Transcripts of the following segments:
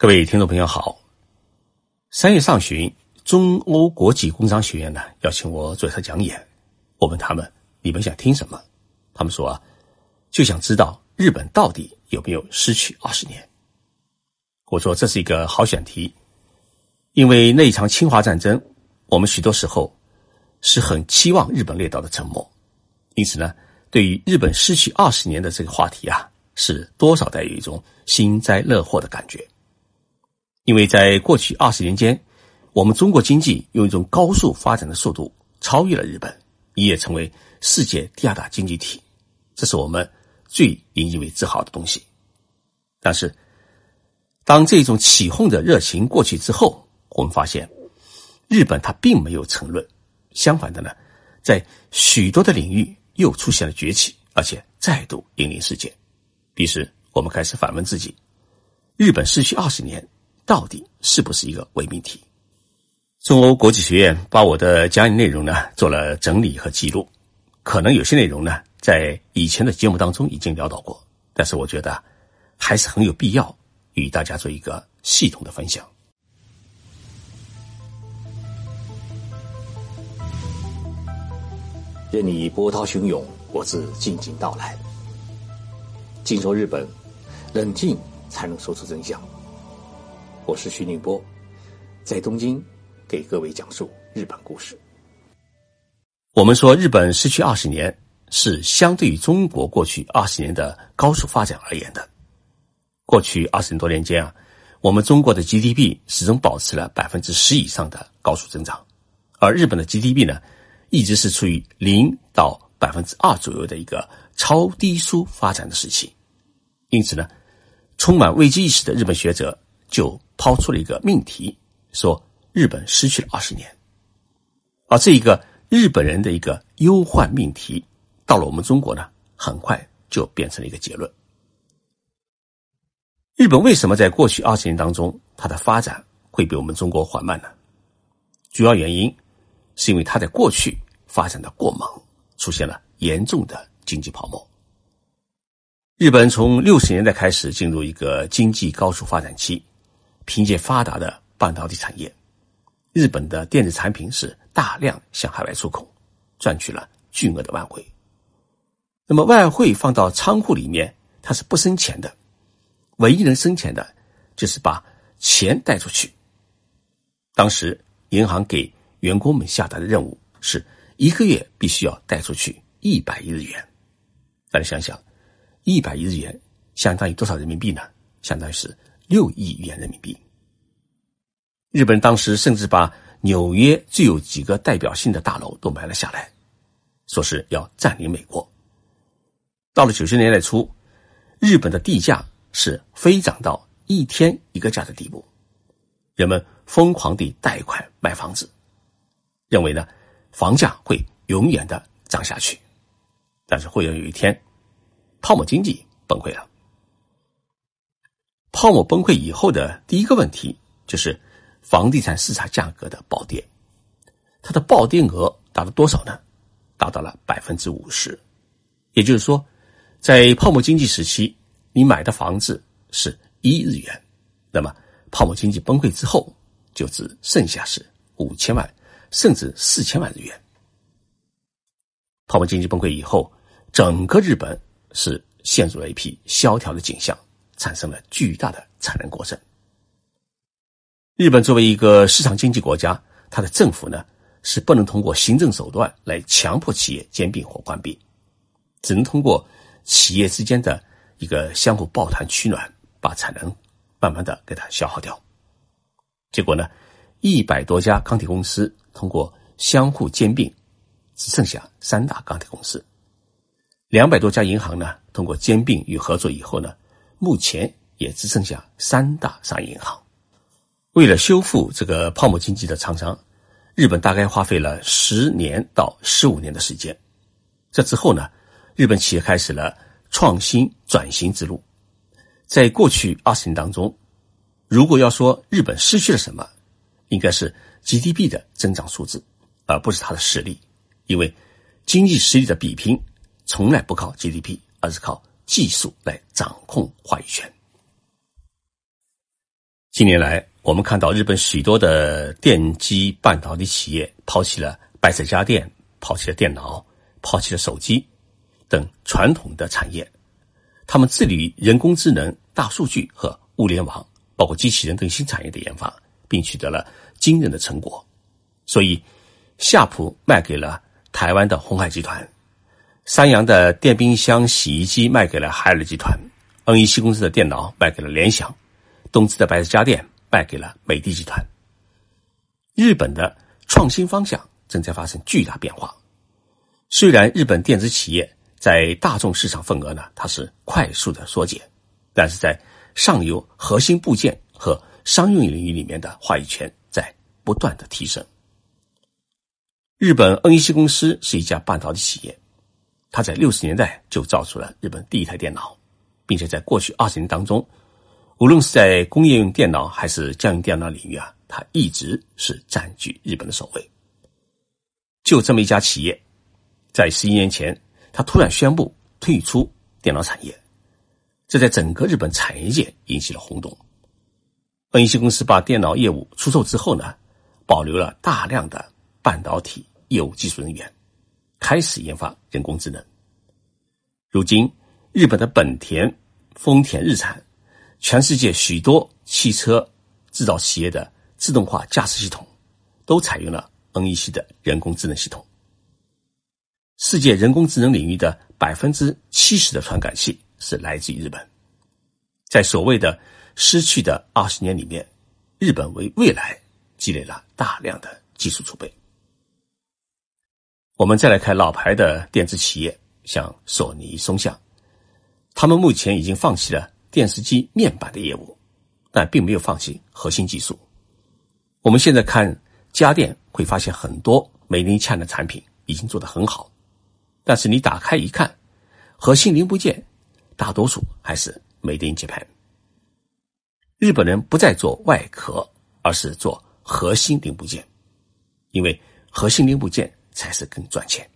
各位听众朋友好，三月上旬，中欧国际工商学院呢邀请我做一场讲演。我问他们：“你们想听什么？”他们说：“啊，就想知道日本到底有没有失去二十年。”我说：“这是一个好选题，因为那一场侵华战争，我们许多时候是很期望日本列岛的沉没，因此呢，对于日本失去二十年的这个话题啊，是多少带有一种幸灾乐祸的感觉。”因为在过去二十年间，我们中国经济用一种高速发展的速度超越了日本，一跃成为世界第二大经济体，这是我们最引以为自豪的东西。但是，当这种起哄的热情过去之后，我们发现，日本它并没有沉沦，相反的呢，在许多的领域又出现了崛起，而且再度引领世界。于是，我们开始反问自己：日本失去二十年。到底是不是一个伪命题？中欧国际学院把我的讲演内容呢做了整理和记录，可能有些内容呢在以前的节目当中已经聊到过，但是我觉得还是很有必要与大家做一个系统的分享。任你波涛汹涌，我自静静到来。静说日本，冷静才能说出真相。我是徐宁波，在东京给各位讲述日本故事。我们说，日本失去二十年，是相对于中国过去二十年的高速发展而言的。过去二十多年间啊，我们中国的 GDP 始终保持了百分之十以上的高速增长，而日本的 GDP 呢，一直是处于零到百分之二左右的一个超低速发展的时期。因此呢，充满危机意识的日本学者就。抛出了一个命题，说日本失去了二十年，而这一个日本人的一个忧患命题，到了我们中国呢，很快就变成了一个结论。日本为什么在过去二十年当中，它的发展会比我们中国缓慢呢？主要原因是因为它在过去发展的过猛，出现了严重的经济泡沫。日本从六十年代开始进入一个经济高速发展期。凭借发达的半导体产业，日本的电子产品是大量向海外出口，赚取了巨额的外汇。那么外汇放到仓库里面，它是不生钱的，唯一能生钱的，就是把钱带出去。当时银行给员工们下达的任务是一个月必须要带出去一百亿日元。大家想想，一百亿日元相当于多少人民币呢？相当于是。六亿元人民币。日本当时甚至把纽约最有几个代表性的大楼都买了下来，说是要占领美国。到了九十年代初，日本的地价是飞涨到一天一个价的地步，人们疯狂地贷款买房子，认为呢房价会永远的涨下去。但是会有有一天，泡沫经济崩溃了。泡沫崩溃以后的第一个问题就是房地产市场价格的暴跌，它的暴跌额达到多少呢？达到了百分之五十。也就是说，在泡沫经济时期，你买的房子是一日元，那么泡沫经济崩溃之后，就只剩下是五千万，甚至四千万日元。泡沫经济崩溃以后，整个日本是陷入了一批萧条的景象。产生了巨大的产能过剩。日本作为一个市场经济国家，它的政府呢是不能通过行政手段来强迫企业兼并或关闭，只能通过企业之间的一个相互抱团取暖，把产能慢慢的给它消耗掉。结果呢，一百多家钢铁公司通过相互兼并，只剩下三大钢铁公司；两百多家银行呢，通过兼并与合作以后呢。目前也只剩下三大商业银行。为了修复这个泡沫经济的创伤，日本大概花费了十年到十五年的时间。这之后呢，日本企业开始了创新转型之路。在过去二十年当中，如果要说日本失去了什么，应该是 GDP 的增长数字，而不是它的实力。因为经济实力的比拼从来不靠 GDP，而是靠。技术来掌控话语权。近年来，我们看到日本许多的电机半导体企业抛弃了白色家电，抛弃了电脑，抛弃了手机等传统的产业，他们致力于人工智能、大数据和物联网，包括机器人等新产业的研发，并取得了惊人的成果。所以，夏普卖给了台湾的鸿海集团，三洋的电冰箱、洗衣机卖给了海尔集团，NEC 公司的电脑卖给了联想。东芝的白色家电卖给了美的集团。日本的创新方向正在发生巨大变化。虽然日本电子企业在大众市场份额呢，它是快速的缩减，但是在上游核心部件和商用领域里面的话语权在不断的提升。日本 NEC 公司是一家半导体企业，他在六十年代就造出了日本第一台电脑，并且在过去二十年当中。无论是在工业用电脑还是家用电脑领域啊，它一直是占据日本的首位。就这么一家企业，在十一年前，他突然宣布退出电脑产业，这在整个日本产业界引起了轰动。恩熙公司把电脑业务出售之后呢，保留了大量的半导体业务技术人员，开始研发人工智能。如今，日本的本田、丰田、日产。全世界许多汽车制造企业的自动化驾驶系统都采用了 NEC 的人工智能系统。世界人工智能领域的百分之七十的传感器是来自于日本。在所谓的失去的二十年里面，日本为未来积累了大量的技术储备。我们再来看老牌的电子企业，像索尼、松下，他们目前已经放弃了。电视机面板的业务，但并没有放弃核心技术。我们现在看家电，会发现很多美林恰的产品已经做得很好，但是你打开一看，核心零部件大多数还是美的接盘。日本人不再做外壳，而是做核心零部件，因为核心零部件才是更赚钱。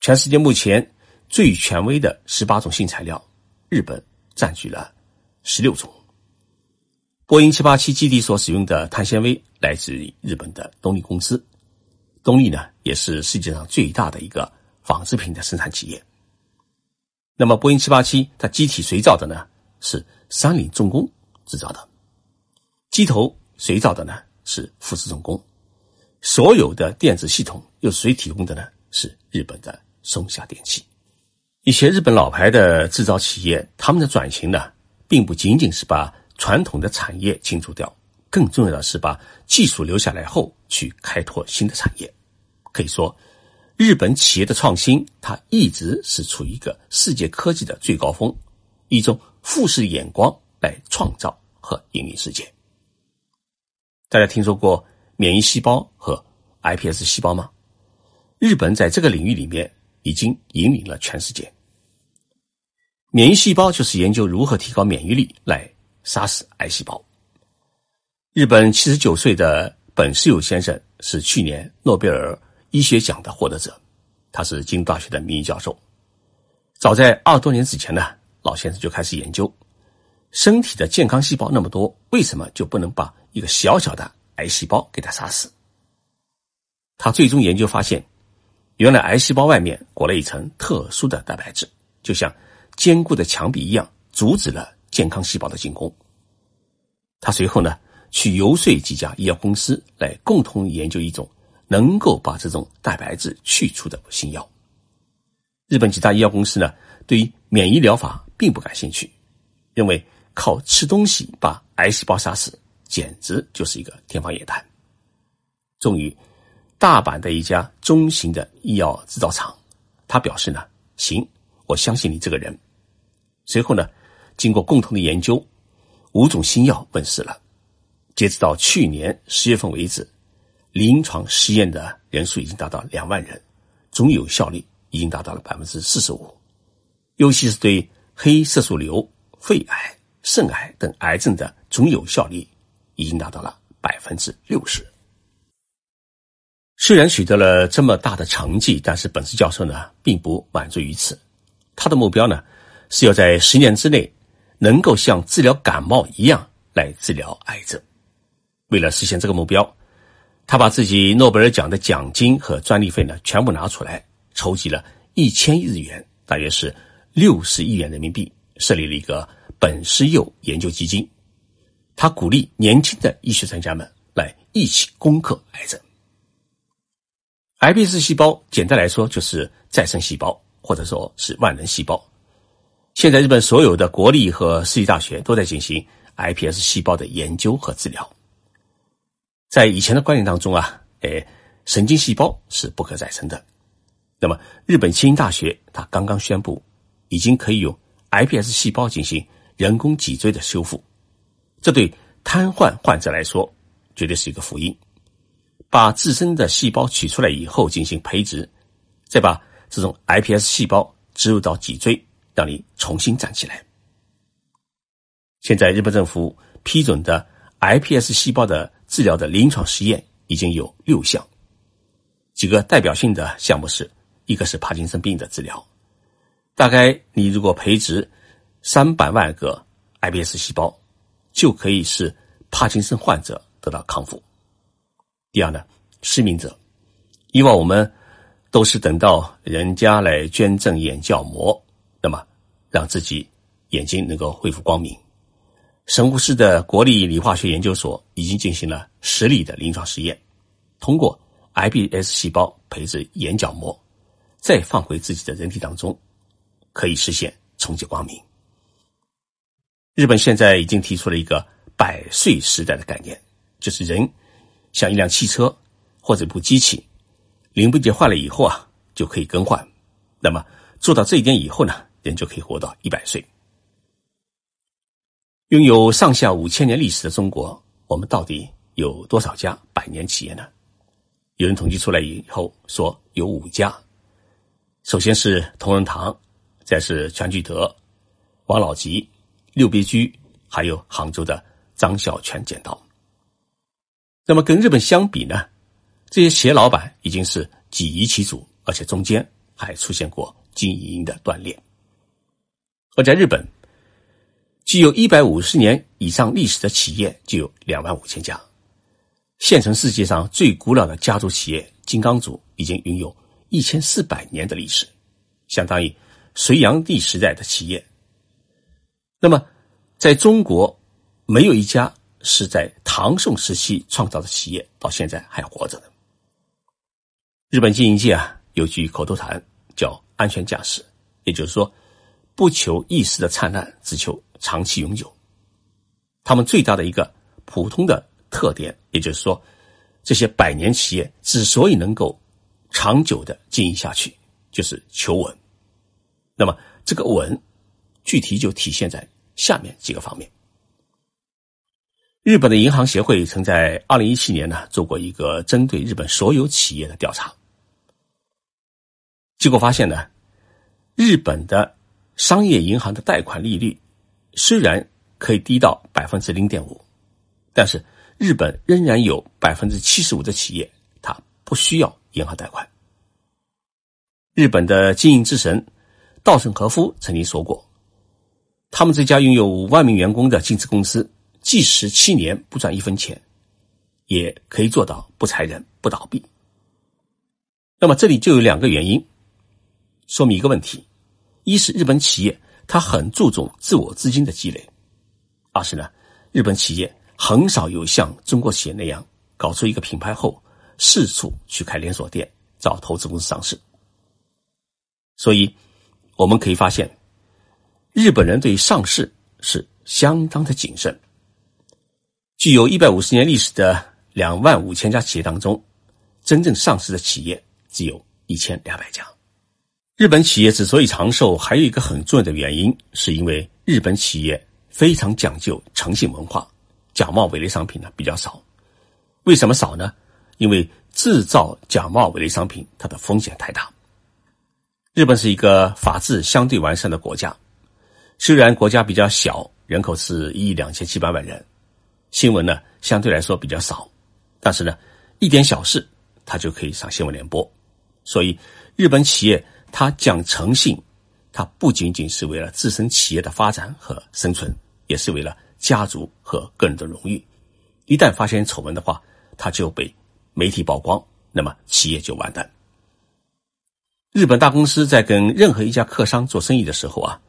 全世界目前最权威的十八种新材料。日本占据了十六种。波音七八七基地所使用的碳纤维来自于日本的东丽公司，东丽呢也是世界上最大的一个纺织品的生产企业。那么波音七八七它机体谁造的呢？是三菱重工制造的。机头谁造的呢？是富士重工。所有的电子系统由谁提供的呢？是日本的松下电器。一些日本老牌的制造企业，他们的转型呢，并不仅仅是把传统的产业清除掉，更重要的是把技术留下来后去开拓新的产业。可以说，日本企业的创新，它一直是处于一个世界科技的最高峰，一种富士眼光来创造和引领世界。大家听说过免疫细胞和 iPS 细胞吗？日本在这个领域里面已经引领了全世界。免疫细胞就是研究如何提高免疫力来杀死癌细胞。日本七十九岁的本世友先生是去年诺贝尔医学奖的获得者，他是京都大学的名誉教授。早在二十多年之前呢，老先生就开始研究，身体的健康细胞那么多，为什么就不能把一个小小的癌细胞给它杀死？他最终研究发现，原来癌细胞外面裹了一层特殊的蛋白质，就像。坚固的墙壁一样，阻止了健康细胞的进攻。他随后呢，去游说几家医药公司，来共同研究一种能够把这种蛋白质去除的新药。日本几大医药公司呢，对于免疫疗法并不感兴趣，认为靠吃东西把癌细胞杀死，简直就是一个天方夜谭。终于，大阪的一家中型的医药制造厂，他表示呢，行，我相信你这个人。随后呢，经过共同的研究，五种新药问世了。截止到去年十月份为止，临床实验的人数已经达到两万人，总有效率已经达到了百分之四十五。尤其是对黑色素瘤、肺癌、肾癌等癌症的总有效率已经达到了百分之六十。虽然取得了这么大的成绩，但是本次教授呢，并不满足于此，他的目标呢。是要在十年之内，能够像治疗感冒一样来治疗癌症。为了实现这个目标，他把自己诺贝尔奖的奖金和专利费呢全部拿出来，筹集了一千亿日元，大约是六十亿元人民币，设立了一个本施佑研究基金。他鼓励年轻的医学专家们来一起攻克癌症。iPS 细胞简单来说就是再生细胞，或者说是万能细胞。现在日本所有的国立和私立大学都在进行 iPS 细胞的研究和治疗。在以前的观念当中啊，哎，神经细胞是不可再生的。那么日本庆应大学它刚刚宣布，已经可以用 iPS 细胞进行人工脊椎的修复。这对瘫痪患者来说，绝对是一个福音。把自身的细胞取出来以后进行培植，再把这种 iPS 细胞植入到脊椎，让你重新站起来。现在日本政府批准的 iPS 细胞的治疗的临床实验已经有六项，几个代表性的项目是：一个是帕金森病的治疗，大概你如果培植三百万个 iPS 细胞，就可以使帕金森患者得到康复。第二呢，失明者，以往我们都是等到人家来捐赠眼角膜，那么让自己眼睛能够恢复光明。神户市的国立理化学研究所已经进行了十例的临床实验，通过 iBS 细胞培植眼角膜，再放回自己的人体当中，可以实现重见光明。日本现在已经提出了一个百岁时代的概念，就是人。像一辆汽车或者一部机器，零部件坏了以后啊，就可以更换。那么做到这一点以后呢，人就可以活到一百岁。拥有上下五千年历史的中国，我们到底有多少家百年企业呢？有人统计出来以后说有五家。首先是同仁堂，再是全聚德、王老吉、六必居，还有杭州的张小泉剪刀。那么跟日本相比呢，这些企业老板已经是几夷其主，而且中间还出现过经营的断裂。而在日本，具有一百五十年以上历史的企业就有两万五千家，现存世界上最古老的家族企业金刚组已经拥有一千四百年的历史，相当于隋炀帝时代的企业。那么，在中国，没有一家。是在唐宋时期创造的企业，到现在还活着的。日本经营界啊，有句口头禅叫“安全驾驶”，也就是说，不求一时的灿烂，只求长期永久。他们最大的一个普通的特点，也就是说，这些百年企业之所以能够长久的经营下去，就是求稳。那么，这个稳，具体就体现在下面几个方面。日本的银行协会曾在二零一七年呢做过一个针对日本所有企业的调查，结果发现呢，日本的商业银行的贷款利率虽然可以低到百分之零点五，但是日本仍然有百分之七十五的企业它不需要银行贷款。日本的经营之神稻盛和夫曾经说过，他们这家拥有五万名员工的经资公司。即使七年不赚一分钱，也可以做到不裁人、不倒闭。那么这里就有两个原因，说明一个问题：一是日本企业它很注重自我资金的积累；二是呢，日本企业很少有像中国企业那样搞出一个品牌后四处去开连锁店、找投资公司上市。所以我们可以发现，日本人对上市是相当的谨慎。具有一百五十年历史的两万五千家企业当中，真正上市的企业只有一千两百家。日本企业之所以长寿，还有一个很重要的原因，是因为日本企业非常讲究诚信文化，假冒伪劣商品呢比较少。为什么少呢？因为制造假冒伪劣商品，它的风险太大。日本是一个法治相对完善的国家，虽然国家比较小，人口是一亿两千七百万人。新闻呢相对来说比较少，但是呢，一点小事它就可以上新闻联播。所以，日本企业它讲诚信，它不仅仅是为了自身企业的发展和生存，也是为了家族和个人的荣誉。一旦发现丑闻的话，他就被媒体曝光，那么企业就完蛋。日本大公司在跟任何一家客商做生意的时候啊，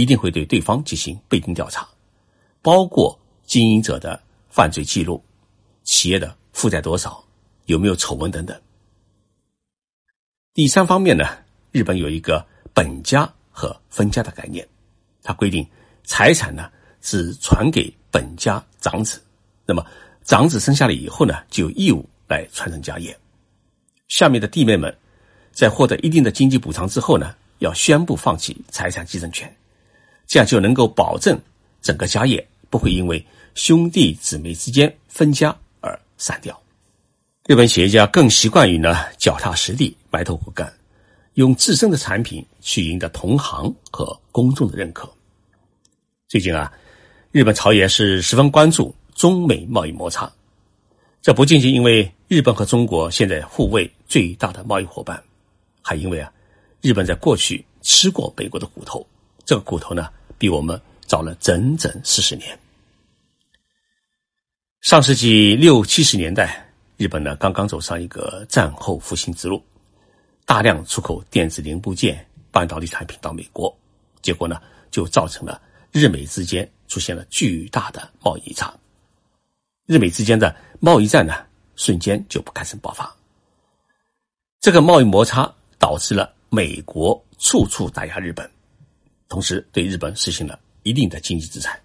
一定会对对方进行背景调查，包括经营者的犯罪记录、企业的负债多少、有没有丑闻等等。第三方面呢，日本有一个本家和分家的概念，它规定财产呢只传给本家长子，那么长子生下来以后呢，就有义务来传承家业。下面的弟妹们在获得一定的经济补偿之后呢，要宣布放弃财产继承权，这样就能够保证整个家业不会因为兄弟姊妹之间分家而散掉。日本企业家更习惯于呢脚踏实地、埋头苦干，用自身的产品去赢得同行和公众的认可。最近啊，日本朝野是十分关注中美贸易摩擦，这不仅仅因为日本和中国现在互为最大的贸易伙伴，还因为啊，日本在过去吃过美国的骨头，这个骨头呢比我们早了整整四十年。上世纪六七十年代。日本呢，刚刚走上一个战后复兴之路，大量出口电子零部件、半导体产品到美国，结果呢，就造成了日美之间出现了巨大的贸易差。日美之间的贸易战呢，瞬间就不堪生爆发。这个贸易摩擦导致了美国处处打压日本，同时对日本实行了一定的经济制裁。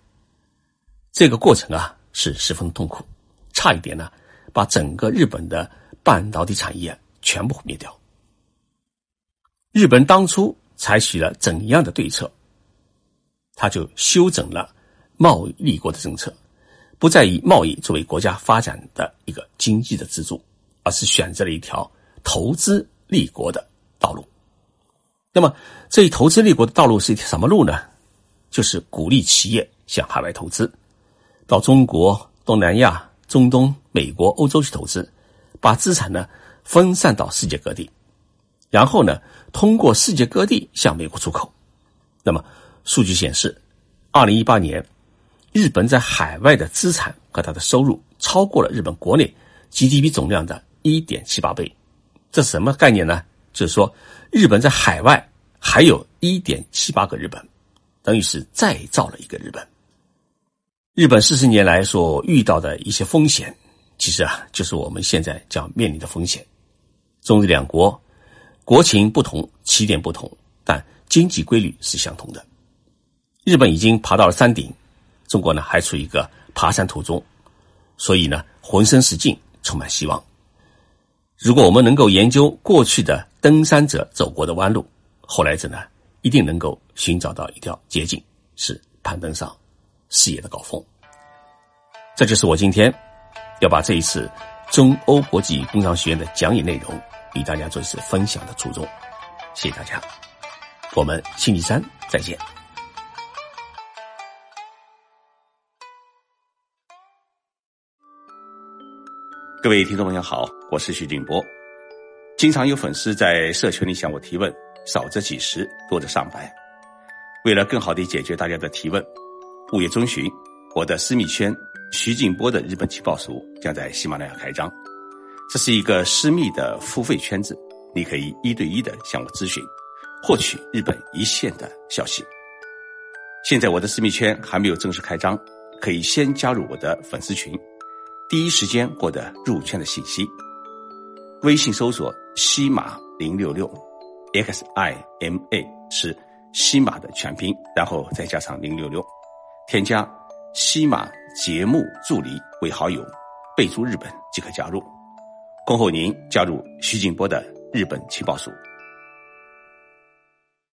这个过程啊，是十分痛苦，差一点呢。把整个日本的半导体产业全部毁灭掉。日本当初采取了怎样的对策？他就修整了贸易立国的政策，不再以贸易作为国家发展的一个经济的支柱，而是选择了一条投资立国的道路。那么，这一投资立国的道路是一条什么路呢？就是鼓励企业向海外投资，到中国、东南亚。中东、美国、欧洲去投资，把资产呢分散到世界各地，然后呢通过世界各地向美国出口。那么数据显示，二零一八年，日本在海外的资产和它的收入超过了日本国内 GDP 总量的一点七八倍。这什么概念呢？就是说，日本在海外还有一点七八个日本，等于是再造了一个日本。日本四十年来所遇到的一些风险，其实啊，就是我们现在将面临的风险。中日两国国情不同，起点不同，但经济规律是相同的。日本已经爬到了山顶，中国呢还处于一个爬山途中，所以呢浑身是劲，充满希望。如果我们能够研究过去的登山者走过的弯路，后来者呢一定能够寻找到一条捷径，是攀登上。事业的高峰，这就是我今天要把这一次中欧国际工商学院的讲演内容与大家做一次分享的初衷。谢谢大家，我们星期三再见。各位听众朋友好，我是徐静波。经常有粉丝在社群里向我提问，少则几十，多则上百。为了更好地解决大家的提问。五月中旬，我的私密圈徐静波的日本情报署将在喜马拉雅开张。这是一个私密的付费圈子，你可以一对一的向我咨询，获取日本一线的消息。现在我的私密圈还没有正式开张，可以先加入我的粉丝群，第一时间获得入圈的信息。微信搜索“西马零六六 ”，X I M A 是西马的全拼，然后再加上零六六。添加西马节目助理为好友，备注日本即可加入。恭候您加入徐静波的日本情报署。